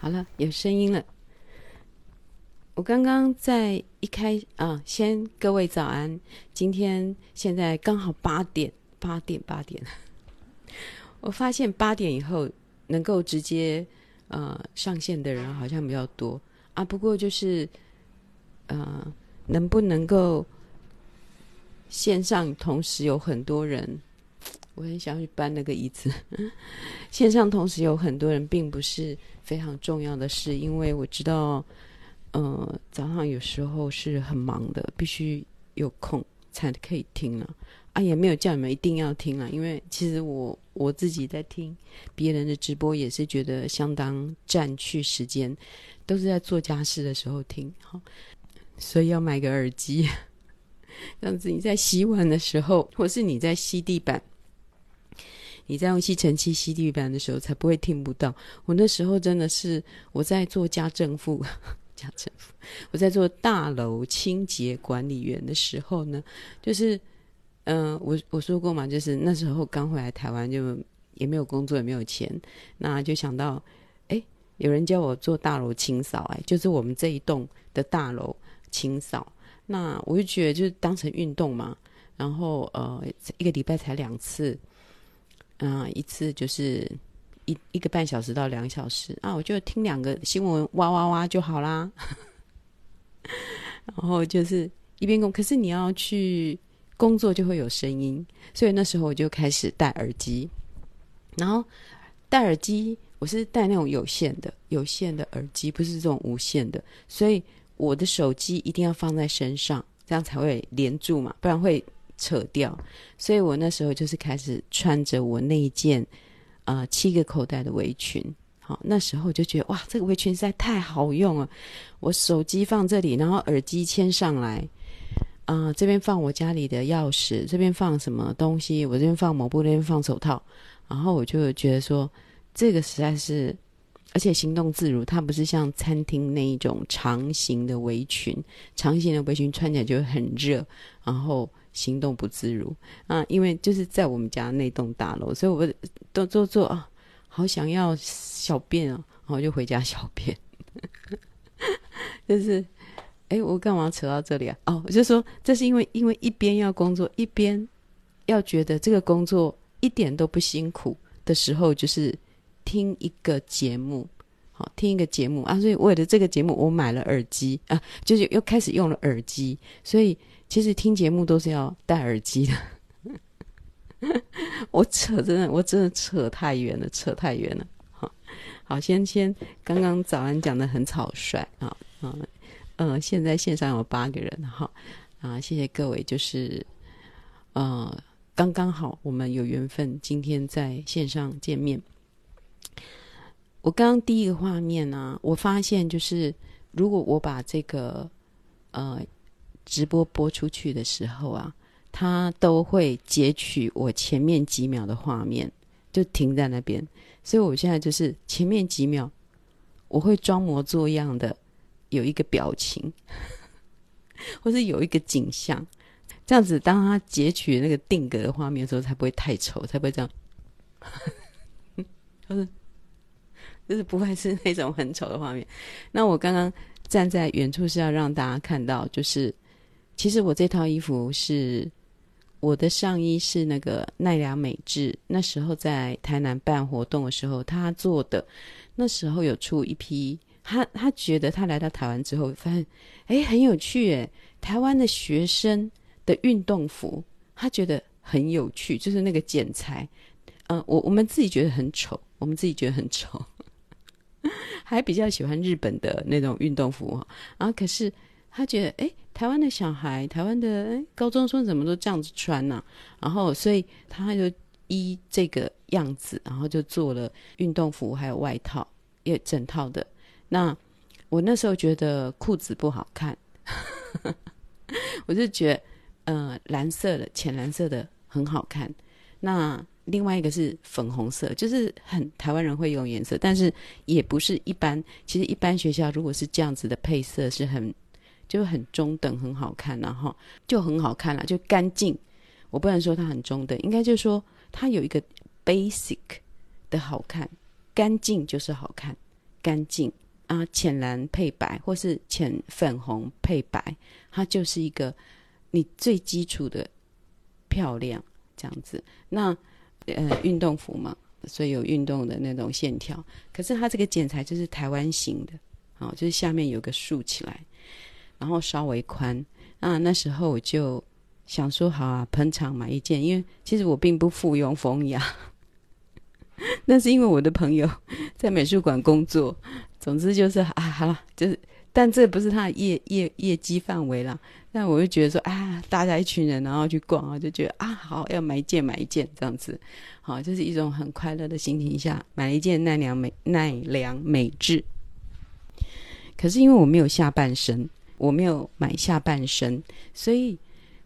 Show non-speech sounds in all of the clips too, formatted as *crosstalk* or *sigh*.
好了，有声音了。我刚刚在一开啊，先各位早安。今天现在刚好八点，八点八点。*laughs* 我发现八点以后能够直接呃上线的人好像比较多啊。不过就是呃，能不能够线上同时有很多人？我很想去搬那个椅子。*laughs* 线上同时有很多人，并不是非常重要的事，因为我知道，呃，早上有时候是很忙的，必须有空才可以听了啊。也没有叫你们一定要听了，因为其实我我自己在听别人的直播，也是觉得相当占去时间，都是在做家事的时候听，好，所以要买个耳机，*laughs* 这样子你在洗碗的时候，或是你在吸地板。你在用吸尘器吸地板的时候，才不会听不到。我那时候真的是我在做家政妇，*laughs* 家政妇，我在做大楼清洁管理员的时候呢，就是，嗯、呃，我我说过嘛，就是那时候刚回来台湾，就也没有工作，也没有钱，那就想到，哎，有人叫我做大楼清扫，哎，就是我们这一栋的大楼清扫，那我就觉得就是当成运动嘛，然后呃，一个礼拜才两次。嗯、一次就是一一个半小时到两小时啊，我就听两个新闻哇哇哇就好啦。*laughs* 然后就是一边工，可是你要去工作就会有声音，所以那时候我就开始戴耳机。然后戴耳机，我是戴那种有线的有线的耳机，不是这种无线的，所以我的手机一定要放在身上，这样才会连住嘛，不然会。扯掉，所以我那时候就是开始穿着我那一件，呃，七个口袋的围裙。好，那时候就觉得哇，这个围裙实在太好用了。我手机放这里，然后耳机牵上来，啊、这边放我家里的钥匙，这边放什么东西，我这边放抹布，那边放手套。然后我就觉得说，这个实在是，而且行动自如，它不是像餐厅那一种长形的围裙，长形的围裙穿起来就很热，然后。行动不自如啊，因为就是在我们家那栋大楼，所以我都做做啊，好想要小便啊，然后就回家小便。*laughs* 就是，哎，我干嘛扯到这里啊？哦，我就说这是因为，因为一边要工作，一边要觉得这个工作一点都不辛苦的时候，就是听一个节目，好，听一个节目啊。所以为了这个节目，我买了耳机啊，就是又开始用了耳机，所以。其实听节目都是要戴耳机的，*laughs* 我扯真的，我真的扯太远了，扯太远了。好，好，先先刚刚早安讲的很草率啊啊，呃，现在线上有八个人哈啊，谢谢各位，就是呃，刚刚好我们有缘分，今天在线上见面。我刚刚第一个画面呢、我发现就是如果我把这个呃。直播播出去的时候啊，他都会截取我前面几秒的画面，就停在那边。所以我现在就是前面几秒，我会装模作样的有一个表情，*laughs* 或是有一个景象，这样子当他截取那个定格的画面的时候，才不会太丑，才不会这样，就 *laughs* 是就是不会是那种很丑的画面。那我刚刚站在远处是要让大家看到，就是。其实我这套衣服是我的上衣，是那个奈良美智那时候在台南办活动的时候他做的。那时候有出一批，他他觉得他来到台湾之后发现，哎，很有趣诶，台湾的学生的运动服，他觉得很有趣，就是那个剪裁，嗯，我我们自己觉得很丑，我们自己觉得很丑，还比较喜欢日本的那种运动服然后，可是。他觉得，哎，台湾的小孩，台湾的高中生怎么都这样子穿呢？然后，所以他就依这个样子，然后就做了运动服，还有外套，也整套的。那我那时候觉得裤子不好看，*laughs* 我就觉得，呃，蓝色的、浅蓝色的很好看。那另外一个是粉红色，就是很台湾人会用颜色，但是也不是一般。其实一般学校如果是这样子的配色，是很。就很中等，很好看，然后就很好看了，就干净。我不能说它很中等，应该就是说它有一个 basic 的好看，干净就是好看，干净啊，浅蓝配白，或是浅粉红配白，它就是一个你最基础的漂亮这样子。那呃，运动服嘛，所以有运动的那种线条。可是它这个剪裁就是台湾型的，哦，就是下面有个竖起来，然后稍微宽。那那时候我就想说，好啊，捧场买一件，因为其实我并不附庸风雅。*laughs* 那是因为我的朋友 *laughs* 在美术馆工作，总之就是啊，好了，就是，但这不是他的业业业绩范围啦。但我就觉得说，啊，大家一群人然后去逛啊，就觉得啊，好，要买一件买一件这样子，好，就是一种很快乐的心情下买一件奈良美奈良美智。可是因为我没有下半身，我没有买下半身，所以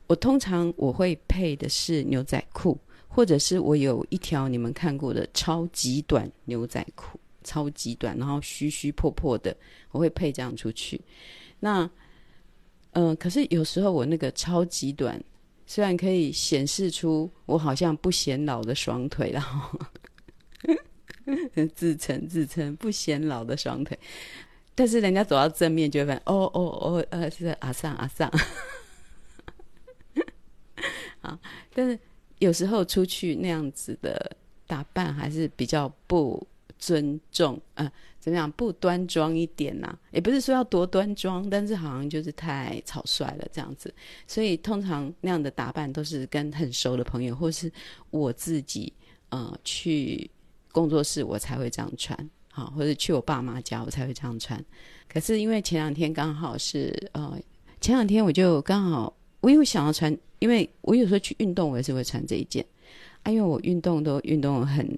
我通常我会配的是牛仔裤。或者是我有一条你们看过的超级短牛仔裤，超级短，然后虚虚破破的，我会配这样出去。那，嗯、可是有时候我那个超级短，虽然可以显示出我好像不显老的双腿，然后自称自称不显老的双腿，但是人家走到正面就会发现，哦哦哦，呃，是阿桑阿桑，*laughs* 啊，但是。有时候出去那样子的打扮还是比较不尊重，呃，怎么样不端庄一点呐、也不是说要多端庄，但是好像就是太草率了这样子。所以通常那样的打扮都是跟很熟的朋友，或是我自己，呃，去工作室我才会这样穿，好，或者去我爸妈家我才会这样穿。可是因为前两天刚好是，呃，前两天我就刚好。我又想要穿，因为我有时候去运动，我也是会穿这一件。啊，因为我运动都运动很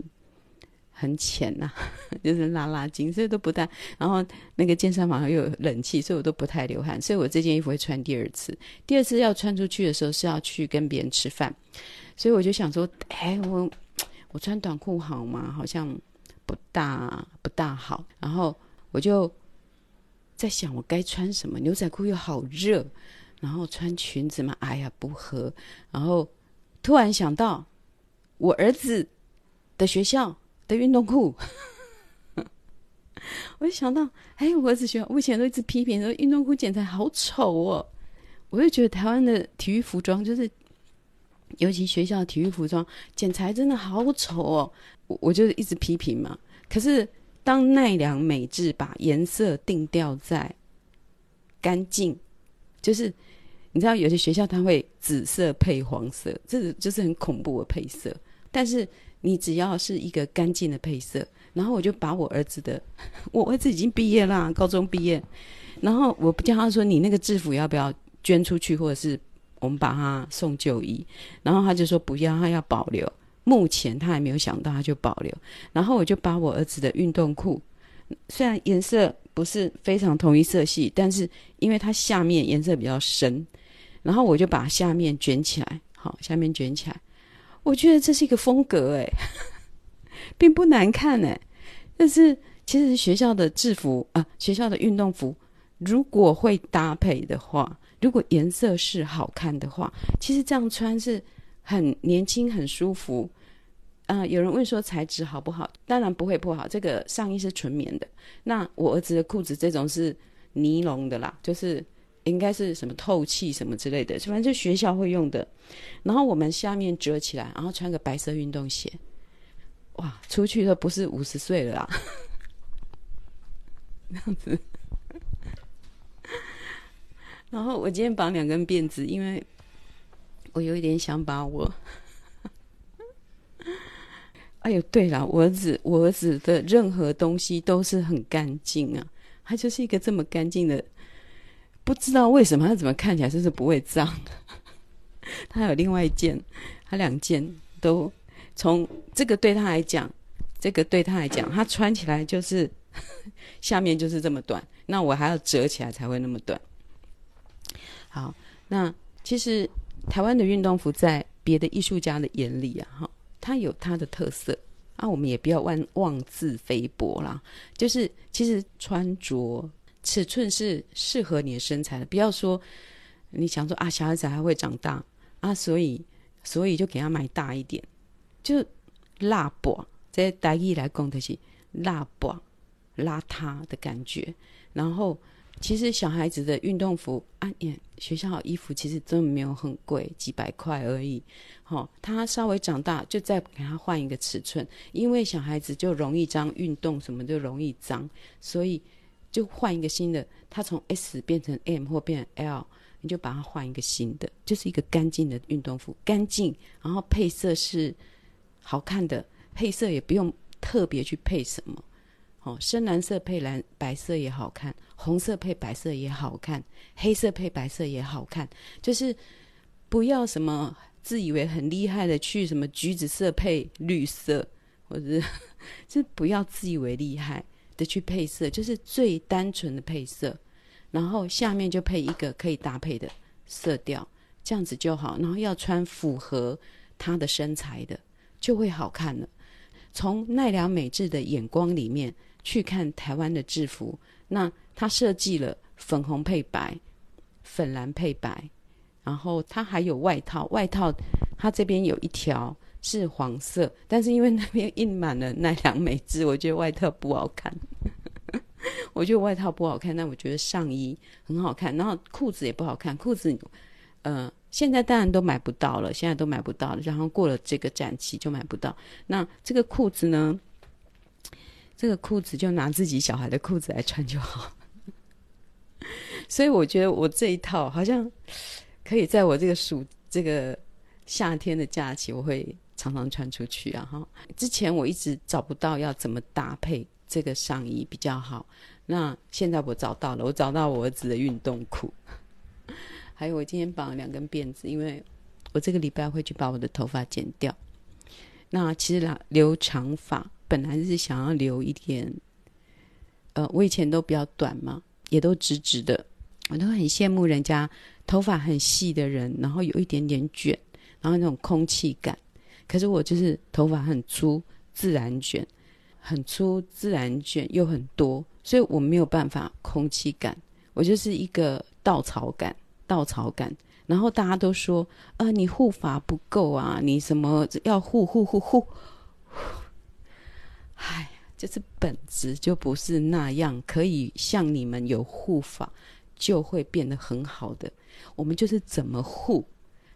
很浅呐、*laughs* 就是拉拉筋，所以都不太。然后那个健身房又有冷气，所以我都不太流汗。所以我这件衣服会穿第二次。第二次要穿出去的时候是要去跟别人吃饭，所以我就想说，哎，我我穿短裤好吗？好像不大不大好。然后我就在想，我该穿什么？牛仔裤又好热。然后穿裙子嘛，哎呀不合。然后突然想到我儿子的学校的运动裤，*laughs* 我就想到，哎，我儿子学，我以前都一直批评说运动裤剪裁好丑哦。我就觉得台湾的体育服装，就是尤其学校的体育服装剪裁真的好丑哦。我我就一直批评嘛。可是当奈良美智把颜色定调在干净，就是。你知道有些学校它会紫色配黄色，这个就是很恐怖的配色。但是你只要是一个干净的配色，然后我就把我儿子的，*laughs* 我儿子已经毕业啦，高中毕业，然后我不叫他说，你那个制服要不要捐出去，或者是我们把他送就医，然后他就说不要，他要保留。目前他还没有想到，他就保留。然后我就把我儿子的运动裤，虽然颜色不是非常同一色系，但是因为它下面颜色比较深。然后我就把下面卷起来，好，下面卷起来。我觉得这是一个风格，哎，*laughs* 并不难看，哎。但是其实学校的制服啊，学校的运动服，如果会搭配的话，如果颜色是好看的话，其实这样穿是很年轻、很舒服。啊、有人问说材质好不好？当然不会不好。这个上衣是纯棉的，那我儿子的裤子这种是尼龙的啦，就是。应该是什么透气什么之类的，反正就学校会用的。然后我们下面折起来，然后穿个白色运动鞋，哇，出去都不是五十岁了啦，*laughs* 那样子。然后我今天绑两根辫子，因为我有一点想把我，*laughs* 哎呦，对了，我儿子，我儿子的任何东西都是很干净啊，他就是一个这么干净的。不知道为什么他怎么看起来就是不会脏。*laughs* 他有另外一件，他两件都从这个对他来讲，这个对他来讲，他穿起来就是 *laughs* 下面就是这么短，那我还要折起来才会那么短。好，那其实台湾的运动服在别的艺术家的眼里啊，哈，它有它的特色啊，我们也不要妄妄自菲薄啦。就是其实穿着。尺寸是适合你的身材的，不要说你想说啊，小孩子还会长大啊，所以所以就给他买大一点，就拉薄。在台语来讲的是拉薄，邋遢的感觉。然后，其实小孩子的运动服啊，也学校衣服其实真的没有很贵，几百块而已。好、他稍微长大就再给他换一个尺寸，因为小孩子就容易脏，运动什么就容易脏，所以就换一个新的。它从 S 变成 M 或变成 L，你就把它换一个新的，就是一个干净的运动服，干净，然后配色是好看的，配色也不用特别去配什么。哦，深蓝色配蓝白色也好看，红色配白色也好看，黑色配白色也好看，就是不要什么。自以为很厉害的去什么橘子色配绿色，或者是 *laughs* 就不要自以为厉害的去配色，就是最单纯的配色，然后下面就配一个可以搭配的色调，这样子就好。然后要穿符合他的身材的，就会好看了。从奈良美智的眼光里面去看台湾的制服，那他设计了粉红配白，粉蓝配白。然后它还有外套，外套它这边有一条是黄色，但是因为那边印满了奈良美智，我觉得外套不好看。*laughs* 我觉得外套不好看，但我觉得上衣很好看，然后裤子也不好看，裤子，呃，现在当然都买不到了，现在都买不到了，然后过了这个展期就买不到。那这个裤子呢？这个裤子就拿自己小孩的裤子来穿就好。*laughs* 所以我觉得我这一套好像。可以在我这个暑这个夏天的假期，我会常常穿出去啊！哈，之前我一直找不到要怎么搭配这个上衣比较好，那现在我找到了，我找到我儿子的运动裤，*laughs* 还有我今天绑了两根辫子，因为我这个礼拜会去把我的头发剪掉。那其实啦，留长发本来是想要留一点，呃，我以前都比较短嘛，也都直直的，我都很羡慕人家。头发很细的人，然后有一点点卷，然后那种空气感。可是我就是头发很粗，自然卷，很粗自然卷又很多，所以我没有办法空气感。我就是一个稻草感，稻草感。然后大家都说，呃，你护发不够啊，你什么要护护护护。唉，就是本质就不是那样，可以像你们有护发，就会变得很好的。我们就是怎么护，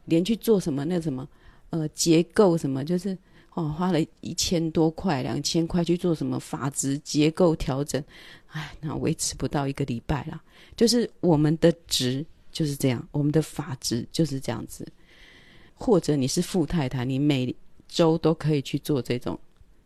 连去做什么那什么，呃，结构什么，就是哦，花了一千多块、两千块去做什么发质结构调整，哎，那维持不到一个礼拜啦。就是我们的值就是这样，我们的发质就是这样子。或者你是富太太，你每周都可以去做这种，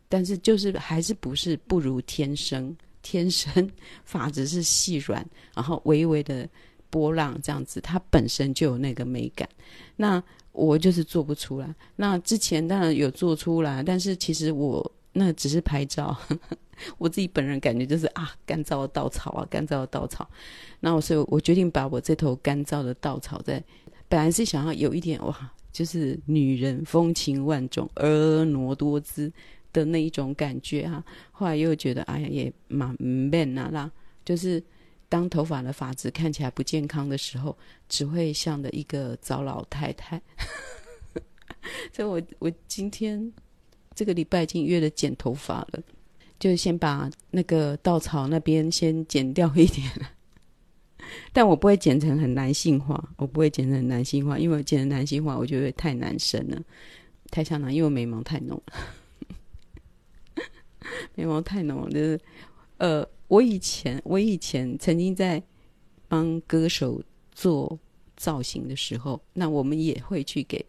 但是就是还是不是不如天生，天生发质是细软，然后微微的。波浪这样子，它本身就有那个美感。那我就是做不出来。那之前当然有做出来，但是其实我那只是拍照，呵呵，我自己本人感觉就是啊，干燥的稻草啊，干燥的稻草。那我所以，我决定把我这头干燥的稻草在，本来是想要有一点哇，就是女人风情万种、婀娜多姿的那一种感觉哈、啊。后来又觉得哎呀，也蛮 man 啊啦，就是。当头发的发质看起来不健康的时候，只会像的一个糟老太太。*laughs* 所以我我今天这个礼拜已经约了剪头发了，就先把那个稻草那边先剪掉一点。*laughs* 但我不会剪成很男性化，我不会剪成男性化，因为我剪成男性化，我觉得太男生了，太像男，因为眉毛太浓了，*laughs* 眉毛太浓了，就是呃。我以前，我以前曾经在帮歌手做造型的时候，那我们也会去给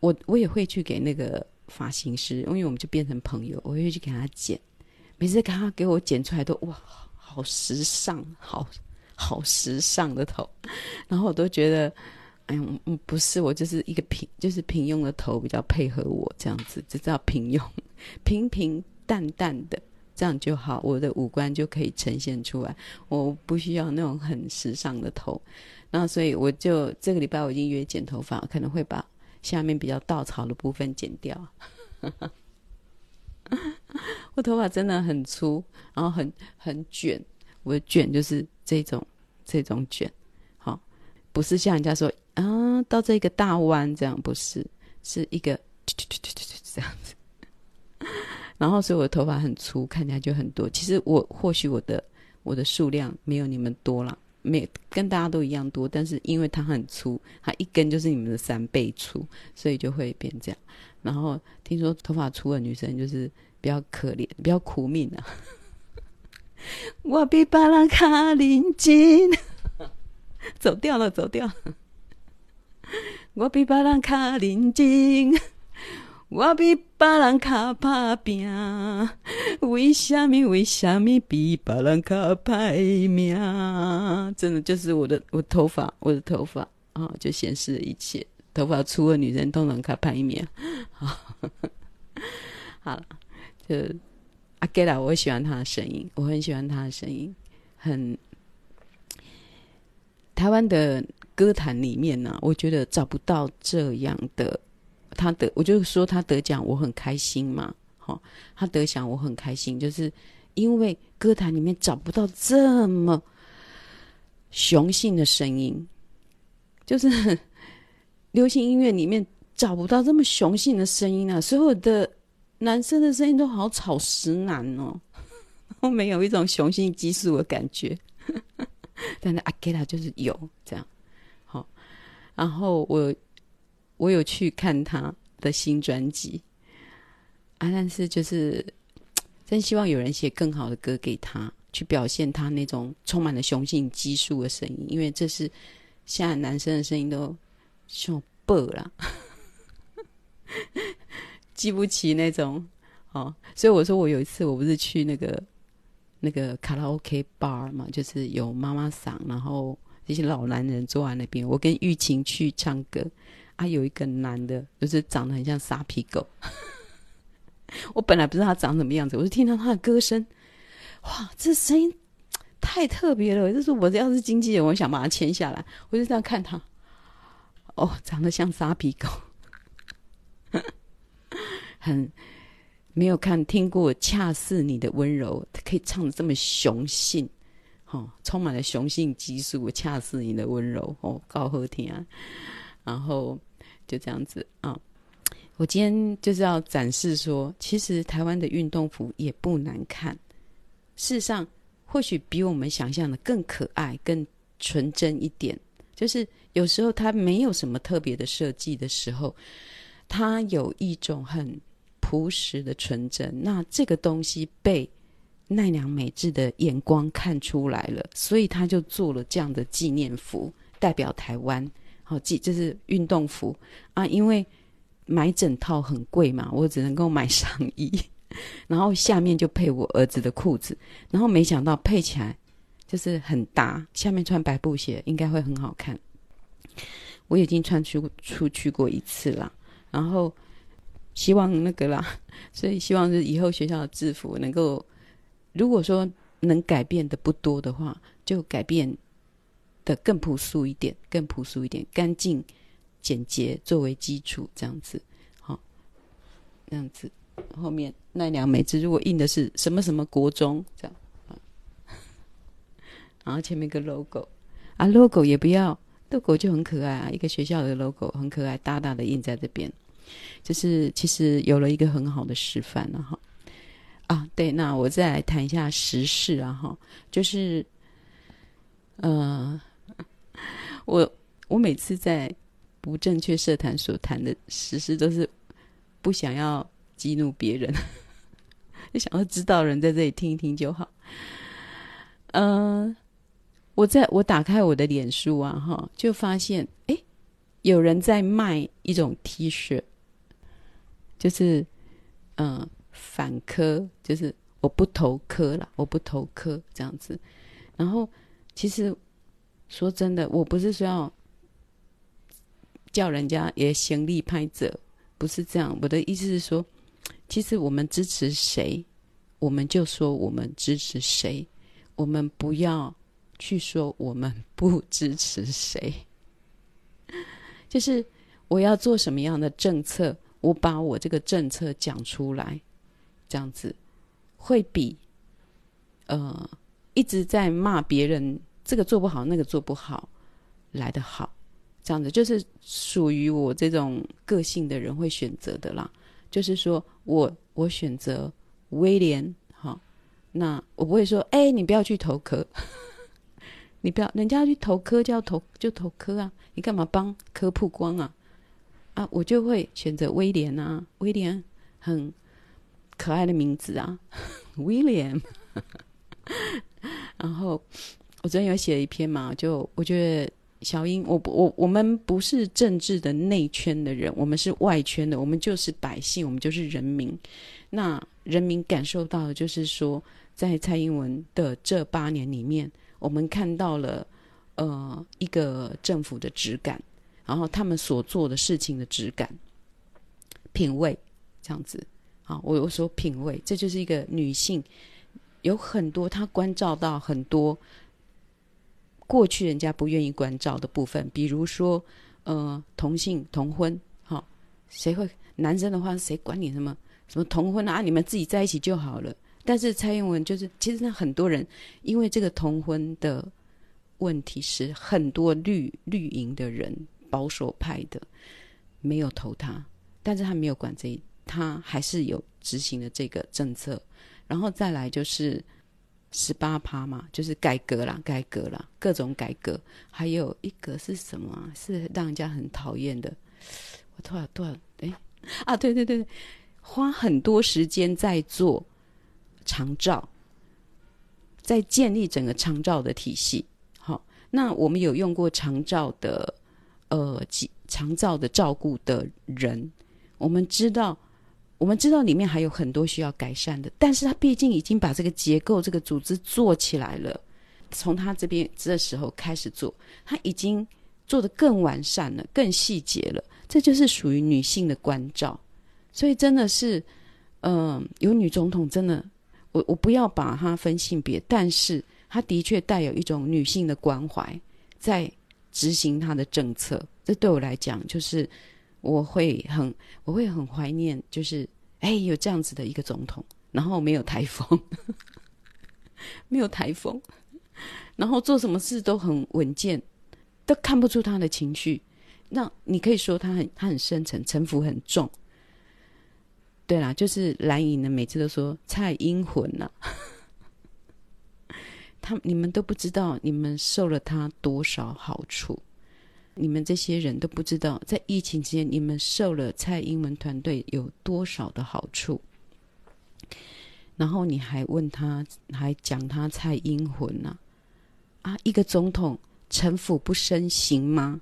我，我也会去给那个发型师，因为我们就变成朋友，我会去给他剪。每次看他给我剪出来都哇，好时尚，好好时尚的头，然后我都觉得，哎呀，嗯，不是，我就是一个平，就是平庸的头比较配合我这样子，就叫平庸，平平淡淡的。这样就好，我的五官就可以呈现出来。我不需要那种很时尚的头，那所以我就这个礼拜我已经约剪头发，可能会把下面比较稻草的部分剪掉。*laughs* 我头发真的很粗，然后很很卷。我的卷就是这种这种卷，好，不是像人家说啊，到这个大弯这样，不是，是一个这样子。*laughs* 然后所以我的头发很粗，看起来就很多。其实我或许我的我的数量没有你们多了，没跟大家都一样多，但是因为它很粗，它一根就是你们的三倍粗，所以就会变这样。然后听说头发粗的女生就是比较可怜，比较苦命啊。我比别人卡认真，*laughs* 走掉了，走掉了。我比别人卡认真，我比别人卡打拼。为什么？为什么比别人卡歹命？真的就是我的，我头发，我的头发啊，就显示一切。头发粗的女人都能卡歹命。好，*laughs* 好了，就。阿给拉，我喜欢他的声音，我很喜欢他的声音。很台湾的歌坛里面呢、我觉得找不到这样的。他得，我就说他得奖，我很开心嘛。好，他得奖，我很开心，就是因为歌坛里面找不到这么雄性的声音，就是 *laughs* 流行音乐里面找不到这么雄性的声音啊，所有的。男生的声音都好草食男哦，*laughs* 都没有一种雄性激素的感觉。*laughs* 但是阿给拉就是有这样，好。然后我我有去看他的新专辑啊，但是就是真希望有人写更好的歌给他，去表现他那种充满了雄性激素的声音，因为这是现在男生的声音都像爆了。*laughs* 记不起那种哦，所以我说我有一次我不是去那个那个卡拉 OK bar 嘛，就是有妈妈桑，然后这些老男人坐在那边，我跟玉琴去唱歌啊，有一个男的，就是长得很像沙皮狗，*laughs* 我本来不知道他长什么样子，我就听到他的歌声，哇，这声音太特别了，就是我要是经纪人，我想把他签下来，我就这样看他，哦，长得像沙皮狗。*laughs* 很没有看听过，恰似你的温柔，他可以唱得这么雄性，哦，充满了雄性激素，恰似你的温柔，哦，高和听，然后就这样子啊，我今天就是要展示说，其实台湾的运动服也不难看，事实上或许比我们想象的更可爱、更纯真一点，就是有时候它没有什么特别的设计的时候，它有一种很。朴实的纯真，那这个东西被奈良美智的眼光看出来了，所以他就做了这样的纪念服，代表台湾。好，记就是运动服啊，因为买整套很贵嘛，我只能够买上衣，然后下面就配我儿子的裤子，然后没想到配起来就是很搭，下面穿白布鞋应该会很好看。我已经穿出出去过一次了，然后。希望那个啦，所以希望是以后学校的制服能够，如果说能改变的不多的话，就改变的更朴素一点，更朴素一点，干净、简洁作为基础，这样子，好，这样子。后面奈良美智如果印的是什么什么国中这样，啊 *laughs* 然后前面一个 logo 啊，logo 也不要，logo 就很可爱啊，一个学校的 logo 很可爱，大大的印在这边。就是其实有了一个很好的示范了哈，啊对，那我再来谈一下时事啊哈，就是，呃，我我每次在不正确社团所谈的时事都是不想要激怒别人，*laughs* 就想要知道人在这里听一听就好。嗯、我在我打开我的脸书啊哈，就发现诶，有人在卖一种 T 恤。就是，嗯、反科就是我不投科了，我不投科这样子。然后，其实说真的，我不是说要叫人家也行立拍者，不是这样。我的意思是说，其实我们支持谁，我们就说我们支持谁，我们不要去说我们不支持谁。*laughs* 就是我要做什么样的政策。我把我这个政策讲出来，这样子会比呃一直在骂别人这个做不好那个做不好来得好。这样子就是属于我这种个性的人会选择的啦。就是说我我选择威廉，好，那我不会说，哎、你不要去投科，*laughs* 你不要，人家去投科就要投就投科啊，你干嘛帮科曝光啊？啊，我就会选择威廉啊，威廉很可爱的名字啊，*laughs* 威廉。*laughs* 然后我昨天有写了一篇嘛，就我觉得。小英，我我我们不是政治的内圈的人，我们是外圈的，我们就是百姓，我们就是人民。那人民感受到的就是说，在蔡英文的这八年里面，我们看到了呃一个政府的质感，然后他们所做的事情的质感、品味这样子。啊，我有说品味，这就是一个女性，有很多她关照到很多。过去人家不愿意关照的部分，比如说，呃，同性同婚，哈、谁会男生的话，谁管你什么什么同婚啊？你们自己在一起就好了。但是蔡英文就是，其实那很多人因为这个同婚的问题，是很多绿绿营的人保守派的没有投他，但是他没有管这，他还是有执行了这个政策。然后再来就是。十八趴嘛，就是改革啦，改革啦，各种改革。还有一个是什么？是让人家很讨厌的。我多少多少？哎啊，对对对，花很多时间在做长照，在建立整个长照的体系。好，那我们有用过长照的呃，长照的照顾的人，我们知道。我们知道里面还有很多需要改善的，但是他毕竟已经把这个结构、这个组织做起来了。从他这边这时候开始做，他已经做得更完善了、更细节了。这就是属于女性的关照。所以真的是，嗯、有女总统，真的，我我不要把她分性别，但是她的确带有一种女性的关怀，在执行她的政策。这对我来讲，就是。我会很，我会很怀念，就是哎，有这样子的一个总统，然后没有台风，*laughs* 没有台风，然后做什么事都很稳健，都看不出他的情绪。那你可以说他很，他很深沉，城府很重。对啦，就是蓝营呢每次都说蔡英魂呐、啊，*laughs* 他你们都不知道，你们受了他多少好处。你们这些人都不知道，在疫情之间，你们受了蔡英文团队有多少的好处。然后你还问他，还讲他蔡英魂呢？啊，一个总统城府不深行吗？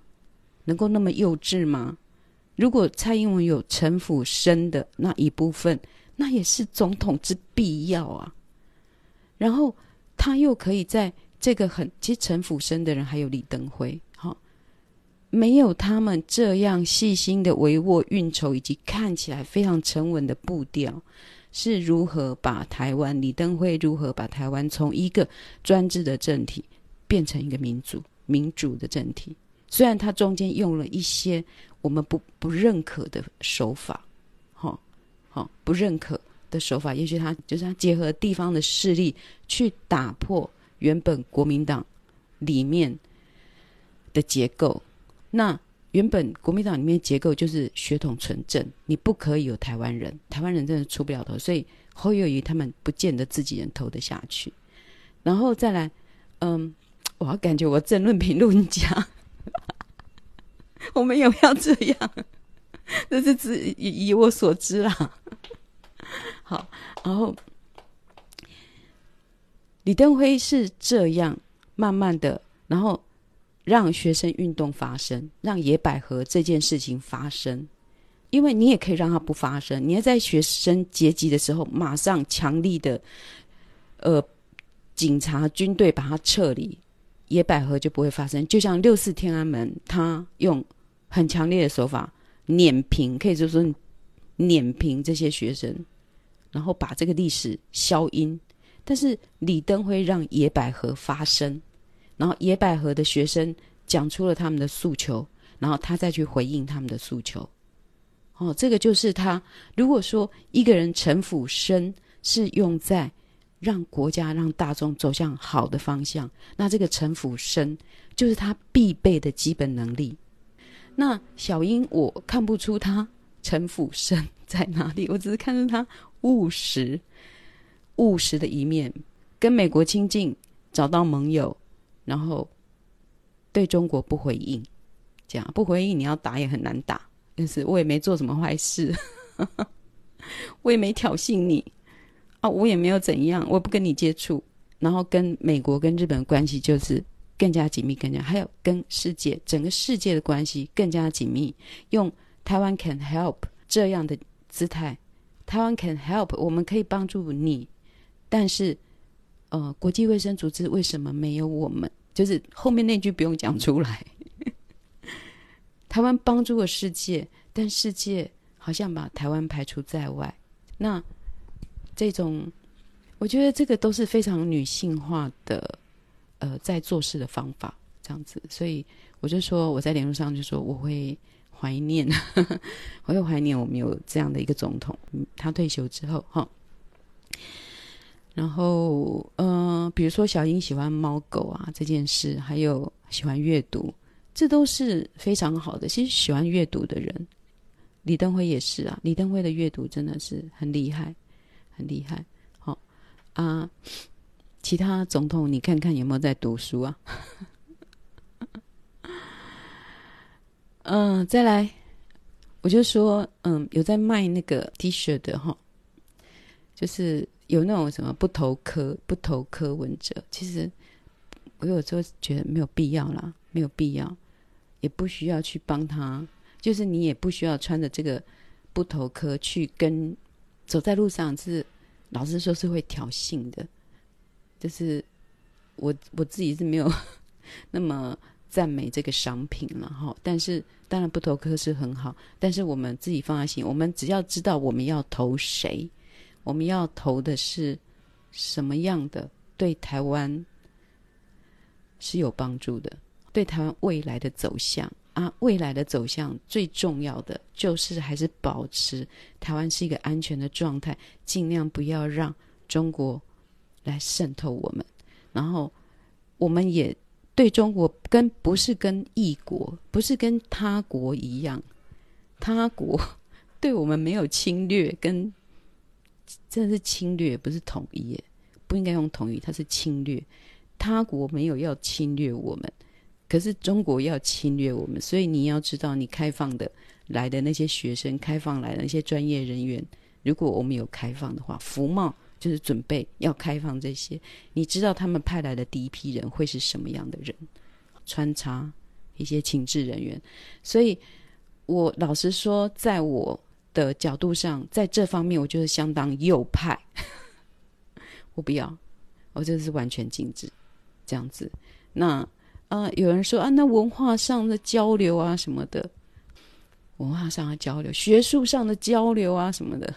能够那么幼稚吗？如果蔡英文有城府深的那一部分，那也是总统之必要啊。然后他又可以在这个很其实城府深的人，还有李登辉。没有他们这样细心的帷幄运筹，以及看起来非常沉稳的步调，是如何把台湾？李登辉如何把台湾从一个专制的政体变成一个民主民主的政体？虽然他中间用了一些我们不不认可的手法，好，好不认可的手法，也许他就是他结合地方的势力去打破原本国民党里面的结构。那原本国民党里面结构就是血统纯正，你不可以有台湾人，台湾人真的出不了头，所以侯友宜他们不见得自己人投得下去。然后再来，嗯，*laughs* 我感觉我政论评论家，我没有要这样，这是自以以我所知啦。*laughs* 好，然后李登辉是这样慢慢的，然后。让学生运动发生，让野百合这件事情发生，因为你也可以让它不发生。你要在学生结集的时候，马上强力的，呃，警察军队把它撤离，野百合就不会发生。就像六四天安门，他用很强烈的手法碾平，可以就说碾平这些学生，然后把这个历史消音。但是李登辉让野百合发生。然后野百合的学生讲出了他们的诉求，然后他再去回应他们的诉求。哦，这个就是他。如果说一个人城府深是用在让国家、让大众走向好的方向，那这个城府深就是他必备的基本能力。那小英，我看不出他城府深在哪里，*laughs* 我只是看到他务实。务实的一面，跟美国亲近，找到盟友，然后对中国不回应，这样不回应你要打也很难打。但是我也没做什么坏事，*laughs* 我也没挑衅你啊，我也没有怎样，我不跟你接触，然后跟美国跟日本关系就是更加紧密，更加还有跟世界整个世界的关系更加紧密，用台湾 can help 这样的姿态，台湾 can help 我们可以帮助你，但是呃，国际卫生组织为什么没有我们？就是后面那句不用讲出来。*laughs* 台湾帮助了世界，但世界好像把台湾排除在外。那这种，我觉得这个都是非常女性化的，呃，在做事的方法这样子。所以我就说，我在联络上就说，我会怀念，*laughs* 我会怀念我们有这样的一个总统。他退休之后，哈。然后，嗯、比如说小英喜欢猫狗啊这件事，还有喜欢阅读。这都是非常好的。其实喜欢阅读的人，李登辉也是啊。李登辉的阅读真的是很厉害，很厉害。好、哦、啊，其他总统你看看有没有在读书啊？*laughs* 嗯，再来，我就说，嗯，有在卖那个 T 恤的哈、哦，就是有那种什么不投科不投科文哲，其实我有时候觉得没有必要啦，没有必要。也不需要去帮他，就是你也不需要穿着这个不投科去跟走在路上，是老实说是会挑衅的。就是我我自己是没有 *laughs* 那么赞美这个商品了哈。但是当然不投科是很好，但是我们自己放在心，我们只要知道我们要投谁，我们要投的是什么样的，对台湾是有帮助的。对台湾未来的走向啊，未来的走向最重要的就是还是保持台湾是一个安全的状态，尽量不要让中国来渗透我们。然后，我们也对中国跟不是跟异国，不是跟他国一样，他国 *laughs* 对我们没有侵略，跟真的是侵略，不是统一，不应该用统一，它是侵略。他国没有要侵略我们。可是中国要侵略我们，所以你要知道，你开放的来的那些学生，开放来的那些专业人员，如果我们有开放的话，服贸就是准备要开放这些，你知道他们派来的第一批人会是什么样的人，穿插一些情治人员。所以我老实说，在我的角度上，在这方面，我就是相当右派。*laughs* 我不要，我这是完全禁止这样子。那。啊，有人说啊，那文化上的交流啊什么的，文化上的交流、学术上的交流啊什么的，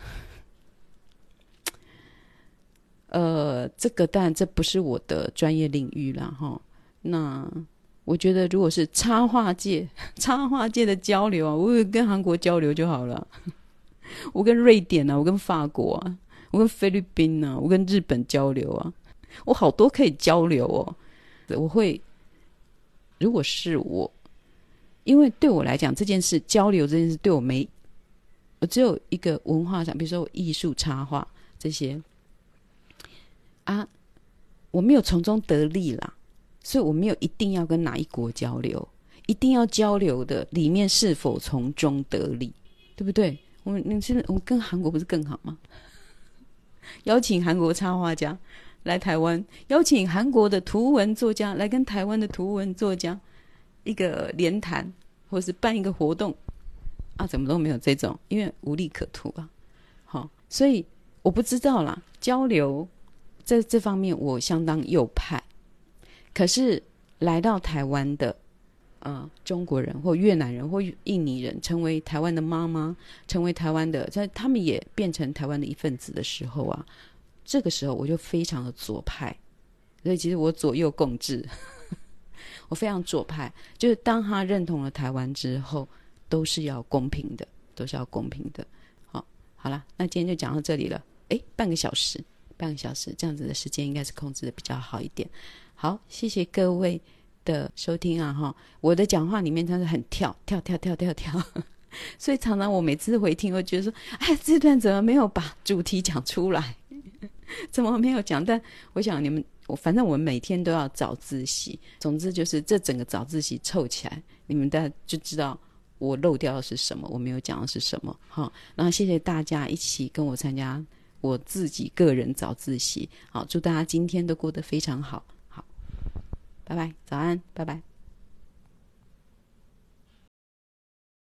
*laughs* 呃，这个当然这不是我的专业领域啦。哈。那我觉得，如果是插画界、*laughs* 插画界的交流啊，我跟韩国交流就好了。*laughs* 我跟瑞典啊，我跟法国啊，我跟菲律宾啊，我跟日本交流啊，我好多可以交流哦。我会。如果是我，因为对我来讲这件事交流这件事对我没，我只有一个文化上，比如说我艺术插画这些啊，我没有从中得利啦，所以我没有一定要跟哪一国交流，一定要交流的里面是否从中得利，对不对？我们你现在我们跟韩国不是更好吗？*laughs* 邀请韩国插画家。来台湾，邀请韩国的图文作家来跟台湾的图文作家一个联谈，或是办一个活动啊，怎么都没有这种，因为无利可图啊。好、哦，所以我不知道啦。交流在这方面，我相当右派。可是来到台湾的呃中国人或越南人或印尼人，成为台湾的妈妈，成为台湾的，在他们也变成台湾的一份子的时候啊。这个时候我就非常的左派，所以其实我左右共治，*laughs* 我非常左派。就是当他认同了台湾之后，都是要公平的，都是要公平的。好，好了，那今天就讲到这里了。诶，半个小时，半个小时，这样子的时间应该是控制的比较好一点。好，谢谢各位的收听啊！哈，我的讲话里面它是很跳跳跳跳跳跳，*laughs* 所以常常我每次回听，我觉得说，哎，这段怎么没有把主题讲出来？*laughs* 怎么没有讲？但我想你们，我反正我们每天都要早自习。总之就是这整个早自习凑起来，你们大家就知道我漏掉的是什么，我没有讲的是什么。好，然后谢谢大家一起跟我参加我自己个人早自习。好，祝大家今天都过得非常。好，拜拜，早安，拜拜。